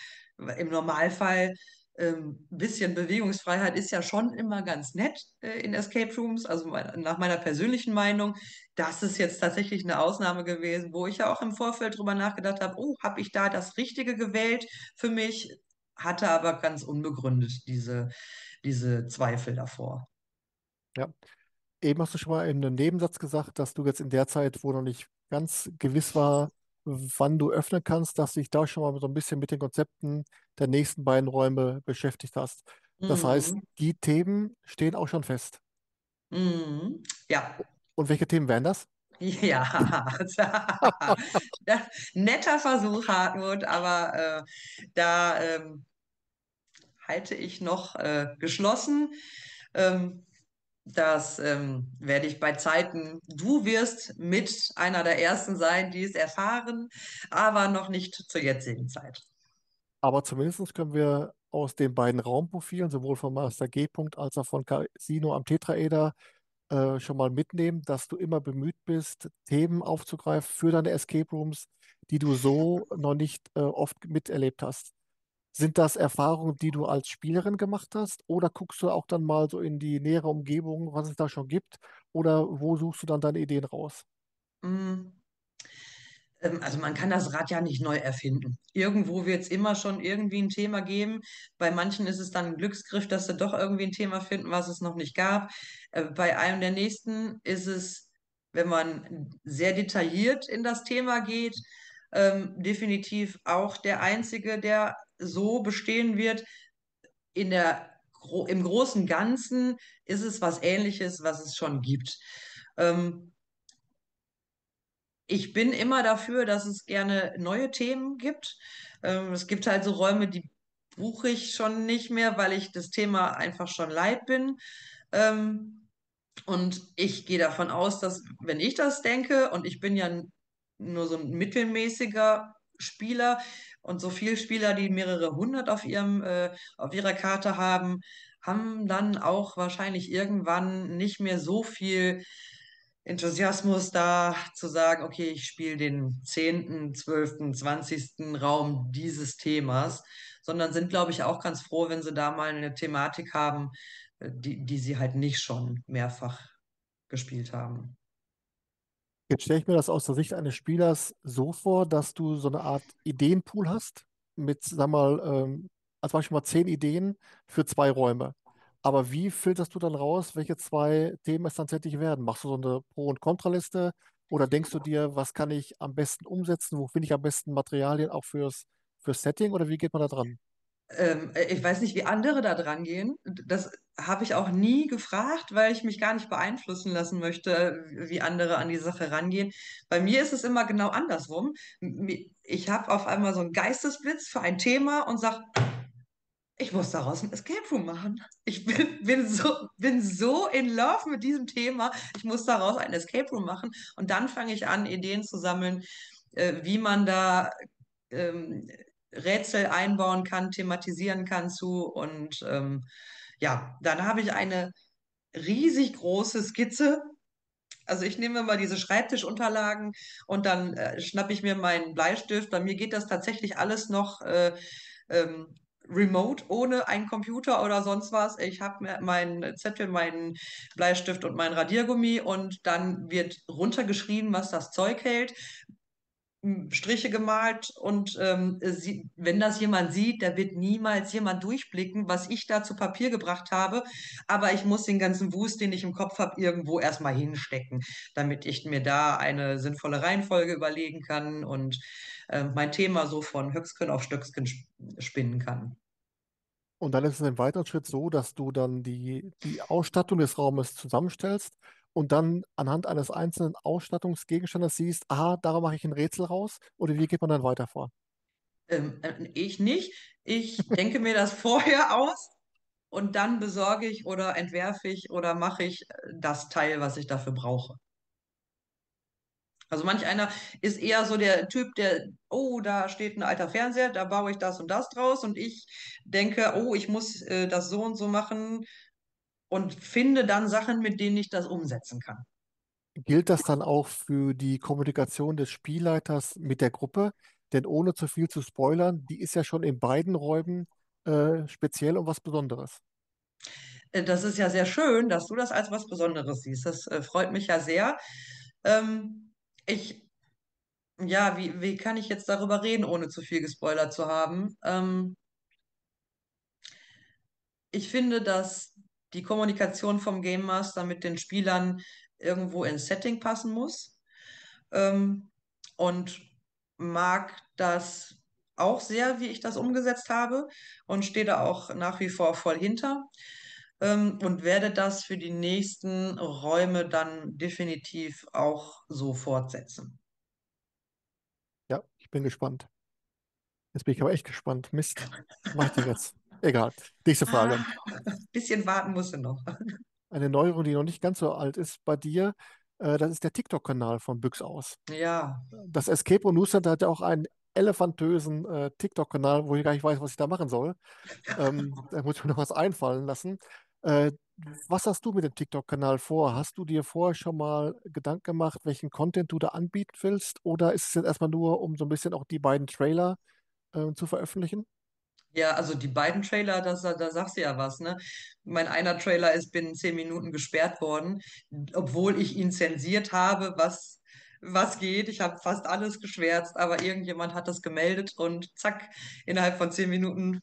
Speaker 2: Im Normalfall ähm, bisschen Bewegungsfreiheit ist ja schon immer ganz nett äh, in Escape Rooms, also nach meiner persönlichen Meinung. Das ist jetzt tatsächlich eine Ausnahme gewesen, wo ich ja auch im Vorfeld drüber nachgedacht habe, oh, habe ich da das Richtige gewählt für mich, hatte aber ganz unbegründet diese, diese Zweifel davor.
Speaker 1: Ja, eben hast du schon mal in einem Nebensatz gesagt, dass du jetzt in der Zeit, wo noch nicht ganz gewiss war, wann du öffnen kannst, dass du dich da schon mal so ein bisschen mit den Konzepten der nächsten beiden Räume beschäftigt hast. Das mhm. heißt, die Themen stehen auch schon fest.
Speaker 2: Mhm. Ja.
Speaker 1: Und welche Themen wären das?
Speaker 2: Ja, netter Versuch, Hartmut, aber äh, da ähm, halte ich noch äh, geschlossen. Ähm, das ähm, werde ich bei Zeiten, du wirst mit einer der ersten sein, die es erfahren, aber noch nicht zur jetzigen Zeit.
Speaker 1: Aber zumindest können wir aus den beiden Raumprofilen, sowohl von Master G. als auch von Casino am Tetraeder, äh, schon mal mitnehmen, dass du immer bemüht bist, Themen aufzugreifen für deine Escape Rooms, die du so noch nicht äh, oft miterlebt hast. Sind das Erfahrungen, die du als Spielerin gemacht hast? Oder guckst du auch dann mal so in die nähere Umgebung, was es da schon gibt? Oder wo suchst du dann deine Ideen raus?
Speaker 2: Mm. Ähm, also man kann das Rad ja nicht neu erfinden. Irgendwo wird es immer schon irgendwie ein Thema geben. Bei manchen ist es dann ein Glücksgriff, dass sie doch irgendwie ein Thema finden, was es noch nicht gab. Äh, bei einem der nächsten ist es, wenn man sehr detailliert in das Thema geht, ähm, definitiv auch der einzige, der so bestehen wird. In der, Im großen Ganzen ist es was Ähnliches, was es schon gibt. Ähm, ich bin immer dafür, dass es gerne neue Themen gibt. Ähm, es gibt halt so Räume, die buche ich schon nicht mehr, weil ich das Thema einfach schon leid bin. Ähm, und ich gehe davon aus, dass wenn ich das denke, und ich bin ja nur so ein mittelmäßiger Spieler und so viele Spieler, die mehrere hundert auf ihrem, äh, auf ihrer Karte haben, haben dann auch wahrscheinlich irgendwann nicht mehr so viel Enthusiasmus da zu sagen, okay, ich spiele den zehnten, zwölften, zwanzigsten Raum dieses Themas, sondern sind, glaube ich, auch ganz froh, wenn sie da mal eine Thematik haben, äh, die, die sie halt nicht schon mehrfach gespielt haben.
Speaker 1: Jetzt stelle ich mir das aus der Sicht eines Spielers so vor, dass du so eine Art Ideenpool hast mit, sag mal, ähm, als Beispiel mal zehn Ideen für zwei Räume. Aber wie filterst du dann raus, welche zwei Themen es tatsächlich werden? Machst du so eine Pro- und Kontraliste oder denkst du dir, was kann ich am besten umsetzen? Wo finde ich am besten Materialien auch fürs, fürs Setting oder wie geht man da dran?
Speaker 2: Ähm, äh, ich weiß nicht, wie andere da dran gehen. Das habe ich auch nie gefragt, weil ich mich gar nicht beeinflussen lassen möchte, wie andere an die Sache rangehen. Bei mir ist es immer genau andersrum. Ich habe auf einmal so einen Geistesblitz für ein Thema und sage, ich muss daraus ein Escape Room machen. Ich bin, bin so, bin so in love mit diesem Thema. Ich muss daraus ein Escape Room machen. Und dann fange ich an, Ideen zu sammeln, äh, wie man da ähm, Rätsel einbauen kann, thematisieren kann zu. Und ähm, ja, dann habe ich eine riesig große Skizze. Also ich nehme mal diese Schreibtischunterlagen und dann äh, schnappe ich mir meinen Bleistift. Bei mir geht das tatsächlich alles noch äh, ähm, remote, ohne einen Computer oder sonst was. Ich habe meinen Zettel, meinen Bleistift und mein Radiergummi und dann wird runtergeschrieben, was das Zeug hält. Striche gemalt und ähm, sie, wenn das jemand sieht, da wird niemals jemand durchblicken, was ich da zu Papier gebracht habe. Aber ich muss den ganzen Wust, den ich im Kopf habe, irgendwo erstmal hinstecken, damit ich mir da eine sinnvolle Reihenfolge überlegen kann und äh, mein Thema so von Höcksken auf Stöcksken spinnen kann.
Speaker 1: Und dann ist es im weiteren Schritt so, dass du dann die, die Ausstattung des Raumes zusammenstellst und dann anhand eines einzelnen Ausstattungsgegenstandes siehst, aha, da mache ich ein Rätsel raus. Oder wie geht man dann weiter vor?
Speaker 2: Ähm, äh, ich nicht. Ich denke mir das vorher aus und dann besorge ich oder entwerfe ich oder mache ich äh, das Teil, was ich dafür brauche. Also manch einer ist eher so der Typ, der, oh, da steht ein alter Fernseher, da baue ich das und das draus und ich denke, oh, ich muss äh, das so und so machen und finde dann Sachen, mit denen ich das umsetzen kann.
Speaker 1: Gilt das dann auch für die Kommunikation des Spielleiters mit der Gruppe? Denn ohne zu viel zu spoilern, die ist ja schon in beiden Räumen äh, speziell und was Besonderes.
Speaker 2: Äh, Das ist ja sehr schön, dass du das als was Besonderes siehst. Das äh, freut mich ja sehr. Ähm, ich, ja, wie, wie kann ich jetzt darüber reden, ohne zu viel gespoilert zu haben? Ähm, ich finde, dass die Kommunikation vom Game Master mit den Spielern irgendwo ins Setting passen muss. Ähm, und mag das auch sehr, wie ich das umgesetzt habe und stehe da auch nach wie vor voll hinter. Ähm, und werde das für die nächsten Räume dann definitiv auch so fortsetzen.
Speaker 1: Ja, ich bin gespannt. Jetzt bin ich aber echt gespannt. Mist, was mache ich denn jetzt? Egal. Nächste Frage.
Speaker 2: Ah, bisschen warten musste noch.
Speaker 1: Eine Neuerung, die noch nicht ganz so alt ist bei dir, äh, das ist der TikTok-Kanal von Büchs aus.
Speaker 2: Ja,
Speaker 1: Das Escape News Center hat ja auch einen elefantösen äh, TikTok-Kanal, wo ich gar nicht weiß, was ich da machen soll. Ähm, da muss ich mir noch was einfallen lassen. Äh, was hast du mit dem TikTok-Kanal vor? Hast du dir vorher schon mal Gedanken gemacht, welchen Content du da anbieten willst? Oder ist es jetzt erstmal nur, um so ein bisschen auch die beiden Trailer äh, zu veröffentlichen?
Speaker 2: Ja, also die beiden Trailer, das, da sagst du ja was, ne? Mein einer Trailer ist binnen zehn Minuten gesperrt worden, obwohl ich ihn zensiert habe, was, was geht. Ich habe fast alles geschwärzt, aber irgendjemand hat das gemeldet und zack, innerhalb von zehn Minuten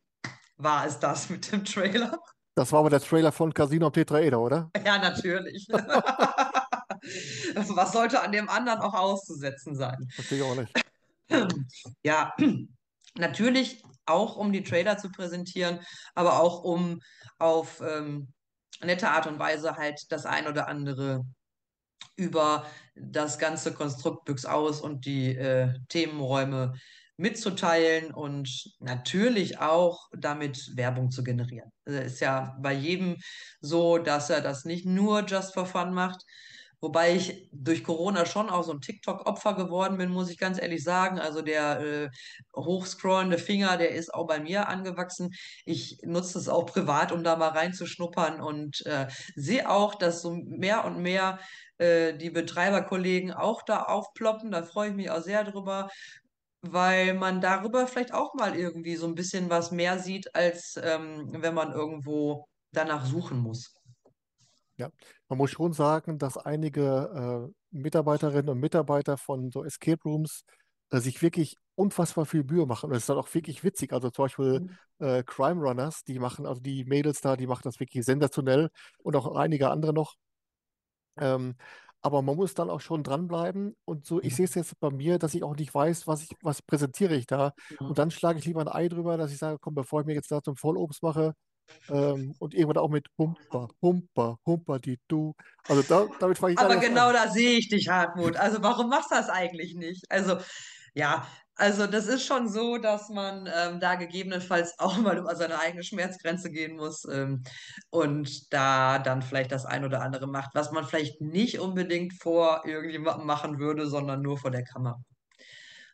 Speaker 2: war es das mit dem Trailer.
Speaker 1: Das war aber der Trailer von Casino Tetraeder, oder?
Speaker 2: Ja, natürlich. Was sollte an dem anderen auch auszusetzen sein?
Speaker 1: Verstehe ich auch nicht.
Speaker 2: Ja, natürlich auch, um die Trailer zu präsentieren, aber auch um auf ähm, nette Art und Weise halt das ein oder andere über das ganze Konstrukt Büchs aus und die äh, Themenräume mitzuteilen und natürlich auch damit Werbung zu generieren. Also ist ja bei jedem so, dass er das nicht nur just for fun macht. Wobei ich durch Corona schon auch so ein TikTok-Opfer geworden bin, muss ich ganz ehrlich sagen. Also der äh, hochscrollende Finger, der ist auch bei mir angewachsen. Ich nutze es auch privat, um da mal reinzuschnuppern und äh, sehe auch, dass so mehr und mehr äh, die Betreiberkollegen auch da aufploppen. Da freue ich mich auch sehr drüber weil man darüber vielleicht auch mal irgendwie so ein bisschen was mehr sieht, als ähm, wenn man irgendwo danach suchen muss.
Speaker 1: Ja, man muss schon sagen, dass einige äh, Mitarbeiterinnen und Mitarbeiter von so Escape Rooms äh, sich wirklich unfassbar viel Mühe machen. Und es ist dann auch wirklich witzig. Also zum Beispiel
Speaker 2: Mhm.
Speaker 1: äh, Crime Runners, die machen, also die Mädels da, die machen das wirklich sensationell und auch einige andere noch. Ähm, aber man muss dann auch schon dranbleiben. Und so, ich sehe es jetzt bei mir, dass ich auch nicht weiß, was ich, was präsentiere ich da. Und dann schlage ich lieber ein Ei drüber, dass ich sage, komm, bevor ich mir jetzt da zum Vollobst mache, ähm, und irgendwann auch mit Humper, Humper, Humper, die du. Also da, damit fange ich
Speaker 2: Aber
Speaker 1: erst
Speaker 2: genau
Speaker 1: an.
Speaker 2: da sehe ich dich, Hartmut. Also warum machst du das eigentlich nicht? Also ja, also das ist schon so, dass man ähm, da gegebenenfalls auch mal über seine eigene Schmerzgrenze gehen muss ähm, und da dann vielleicht das ein oder andere macht, was man vielleicht nicht unbedingt vor irgendjemandem machen würde, sondern nur vor der Kamera.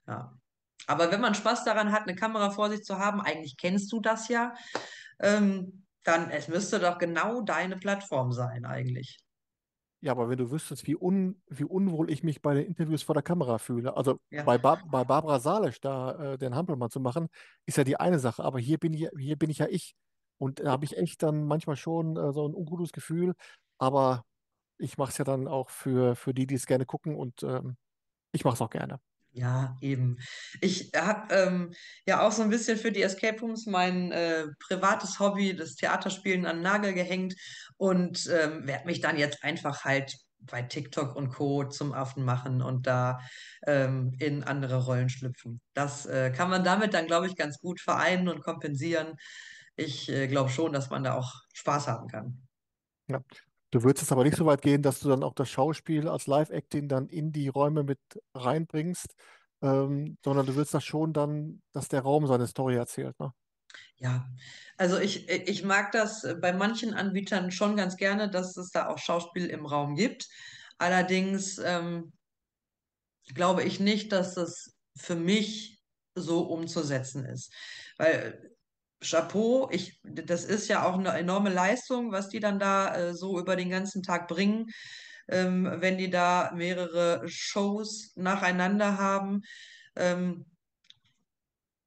Speaker 2: Ja. Aber wenn man Spaß daran hat, eine Kamera vor sich zu haben, eigentlich kennst du das ja, ähm, dann es müsste doch genau deine Plattform sein, eigentlich.
Speaker 1: Ja, aber wenn du wüsstest, wie, un, wie unwohl ich mich bei den Interviews vor der Kamera fühle, also
Speaker 2: Ja.
Speaker 1: bei, Bar bei Barbara Salisch da äh, den Hampelmann zu machen, ist ja die eine Sache, aber hier bin ich, hier bin ich ja ich. Und da habe ich echt dann manchmal schon äh, so ein ungutes Gefühl, aber ich mache es ja dann auch für, für die, die es gerne gucken und ähm, ich mache es auch gerne.
Speaker 2: Ja, eben. Ich habe ähm, ja auch so ein bisschen für die Escape Rooms mein äh, privates Hobby, das Theaterspielen, an den Nagel gehängt und ähm, werde mich dann jetzt einfach halt bei TikTok und Co. zum Affen machen und da ähm, in andere Rollen schlüpfen. Das äh, kann man damit dann, glaube ich, ganz gut vereinen und kompensieren. Ich äh, glaube schon, dass man da auch Spaß haben kann.
Speaker 1: Ja. Du würdest es aber nicht so weit gehen, dass du dann auch das Schauspiel als Live-Acting dann in die Räume mit reinbringst, ähm, sondern du willst das schon dann, dass der Raum seine Story erzählt, ne?
Speaker 2: Ja, also ich, ich mag das bei manchen Anbietern schon ganz gerne, dass es da auch Schauspiel im Raum gibt. Allerdings ähm, glaube ich nicht, dass das für mich so umzusetzen ist. Weil Chapeau, ich, das ist ja auch eine enorme Leistung, was die dann da äh, so über den ganzen Tag bringen, ähm, wenn die da mehrere Shows nacheinander haben. Ähm,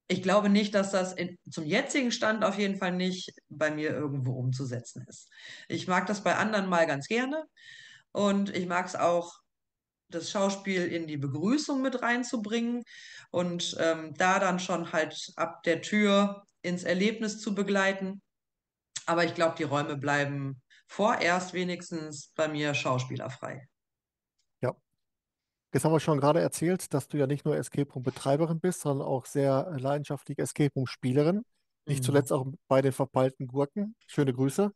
Speaker 2: ich glaube nicht, dass das in, zum jetzigen Stand auf jeden Fall nicht bei mir irgendwo umzusetzen ist. Ich mag das bei anderen mal ganz gerne und ich mag es auch, das Schauspiel in die Begrüßung mit reinzubringen und ähm, da dann schon halt ab der Tür ins Erlebnis zu begleiten. Aber ich glaube, die Räume bleiben vorerst wenigstens bei mir schauspielerfrei.
Speaker 1: Ja. Jetzt haben wir schon gerade erzählt, dass du ja nicht nur Escape Room-Betreiberin bist, sondern auch sehr leidenschaftliche Escape Room-Spielerin. Nicht
Speaker 2: Mhm.
Speaker 1: zuletzt auch bei den verpeilten Gurken. Schöne Grüße.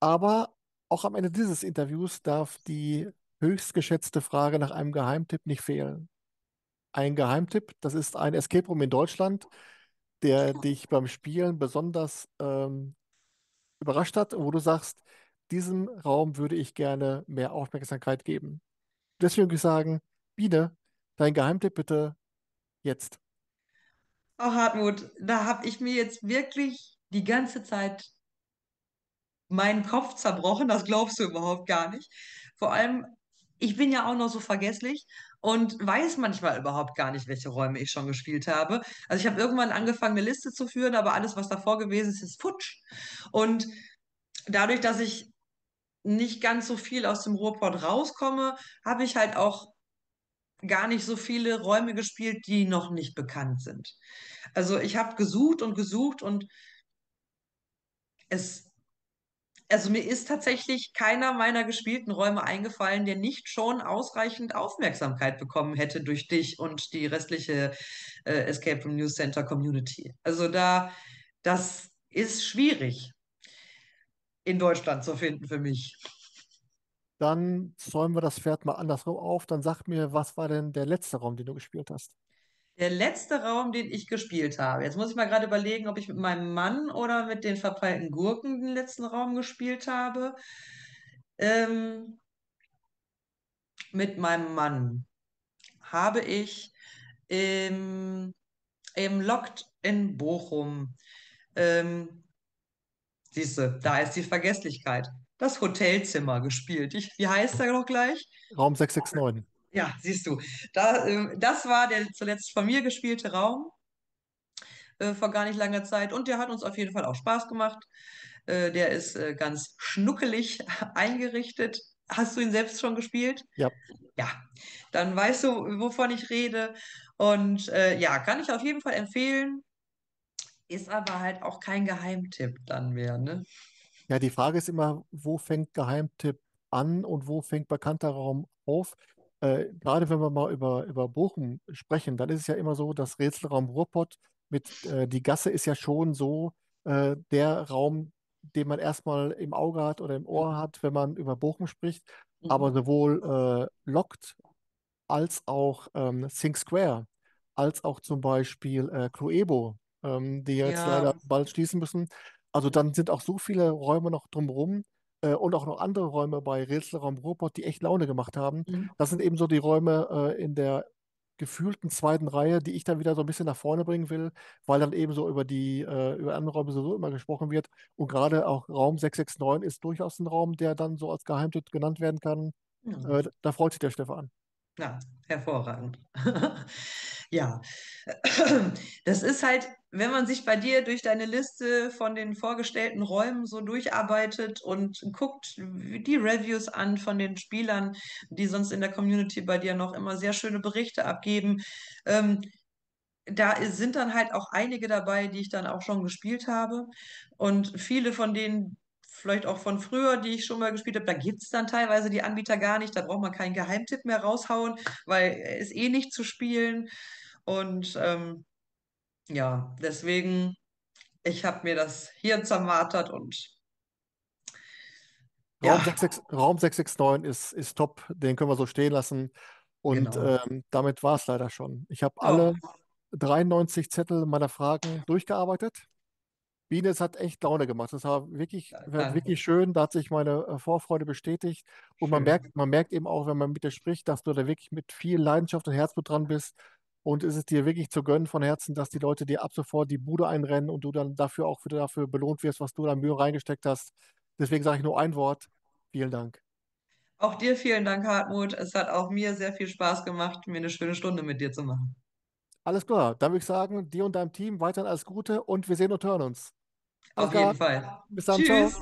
Speaker 1: Aber auch am Ende dieses Interviews darf die höchst geschätzte Frage nach einem Geheimtipp nicht fehlen. Ein Geheimtipp, das ist ein Escape Room in Deutschland, der dich beim Spielen besonders ähm, überrascht hat, wo du sagst, diesem Raum würde ich gerne mehr Aufmerksamkeit geben. Deswegen würde ich sagen, Biene, dein Geheimtipp bitte jetzt.
Speaker 2: Oh, Hartmut, da habe ich mir jetzt wirklich die ganze Zeit meinen Kopf zerbrochen, das glaubst du überhaupt gar nicht. Vor allem, ich bin ja auch noch so vergesslich und weiß manchmal überhaupt gar nicht, welche Räume ich schon gespielt habe. Also ich habe irgendwann angefangen, eine Liste zu führen, aber alles, was davor gewesen ist, ist futsch. Und dadurch, dass ich nicht ganz so viel aus dem Ruhrpott rauskomme, habe ich halt auch gar nicht so viele Räume gespielt, die noch nicht bekannt sind. Also ich habe gesucht und gesucht und es Also mir ist tatsächlich keiner meiner gespielten Räume eingefallen, der nicht schon ausreichend Aufmerksamkeit bekommen hätte durch dich und die restliche äh, Escape from News Center Community. Also da, das ist schwierig in Deutschland zu finden für mich.
Speaker 1: Dann zäumen wir das Pferd mal andersrum auf. Dann sag mir, was war denn der letzte Raum, den du gespielt hast?
Speaker 2: Der letzte Raum, den ich gespielt habe. Jetzt muss ich mal gerade überlegen, ob ich mit meinem Mann oder mit den verpeilten Gurken den letzten Raum gespielt habe. Ähm, mit meinem Mann habe ich im, im Lokt in Bochum, ähm, siehste, da ist die Vergesslichkeit, das Hotelzimmer gespielt. Ich, wie heißt er noch gleich?
Speaker 1: Raum 669.
Speaker 2: Ja, siehst du, da, ähm, das war der zuletzt von mir gespielte Raum äh, vor gar nicht langer Zeit und der hat uns auf jeden Fall auch Spaß gemacht. Äh, der ist äh, ganz schnuckelig eingerichtet. Hast du ihn selbst schon gespielt?
Speaker 1: Ja,
Speaker 2: Ja, dann weißt du, wovon ich rede. Und äh, ja, kann ich auf jeden Fall empfehlen. Ist aber halt auch kein Geheimtipp dann mehr, ne?
Speaker 1: ja, die Frage ist immer, wo fängt Geheimtipp an und wo fängt bekannter Raum auf? Äh, gerade wenn wir mal über, über Bochum sprechen, dann ist es ja immer so, dass Rätselraum Ruhrpott mit äh, die Gasse ist ja schon so äh, der Raum, den man erstmal im Auge hat oder im Ohr hat, wenn man über Bochum spricht. Aber
Speaker 2: Mhm.
Speaker 1: sowohl äh, Lokt als auch ähm, Think Square, als auch zum Beispiel äh, Cluedo, ähm, die jetzt leider
Speaker 2: Ja.
Speaker 1: bald schließen müssen. Also dann sind auch so viele Räume noch drumherum äh, und auch noch andere Räume bei Rätselraum Robot, die echt Laune gemacht haben.
Speaker 2: Mhm.
Speaker 1: Das sind eben so die Räume äh, in der gefühlten zweiten Reihe, die ich dann wieder so ein bisschen nach vorne bringen will, weil dann eben so über die, äh, über andere Räume sowieso immer gesprochen wird. Und gerade auch Raum 669 ist durchaus ein Raum, der dann so als Geheimtipp genannt werden kann.
Speaker 2: Ja.
Speaker 1: Äh, da freut sich der Stefan.
Speaker 2: Ja, hervorragend. Ja, das ist halt, wenn man sich bei dir durch deine Liste von den vorgestellten Räumen so durcharbeitet und guckt die Reviews an von den Spielern, die sonst in der Community bei dir noch immer sehr schöne Berichte abgeben. Ähm, da sind dann halt auch einige dabei, die ich dann auch schon gespielt habe. Und viele von denen, vielleicht auch von früher, die ich schon mal gespielt habe, da gibt es dann teilweise die Anbieter gar nicht. Da braucht man keinen Geheimtipp mehr raushauen, weil er ist eh nicht zu spielen. Und ähm, ja, deswegen, ich habe mir das hier zermartert und
Speaker 1: Raum
Speaker 2: ja,
Speaker 1: 66, Raum 669 ist, ist top, den können wir so stehen lassen. Und
Speaker 2: genau.
Speaker 1: ähm, damit war es leider schon. Ich habe
Speaker 2: Ja,
Speaker 1: alle 93 Zettel meiner Fragen durchgearbeitet. Biene, es hat echt Laune gemacht. Das war wirklich, war wirklich schön. Da hat sich meine äh, Vorfreude bestätigt. Und man merkt, man merkt eben auch, wenn man mit dir spricht, dass du da wirklich mit viel Leidenschaft und Herzblut dran bist. Und es ist dir wirklich zu gönnen von Herzen, dass die Leute dir ab sofort die Bude einrennen und du dann dafür auch wieder dafür belohnt wirst, was du da Mühe reingesteckt hast. Deswegen sage ich nur ein Wort. Vielen Dank.
Speaker 2: Auch dir vielen Dank, Hartmut. Es hat auch mir sehr viel Spaß gemacht, mir eine schöne Stunde mit dir zu machen.
Speaker 1: Alles klar. Dann würde ich sagen, dir und deinem Team weiterhin alles Gute und wir sehen und hören uns.
Speaker 2: Auf
Speaker 1: klar.
Speaker 2: jeden Fall.
Speaker 1: Bis dann. Ciao.
Speaker 2: Tschüss.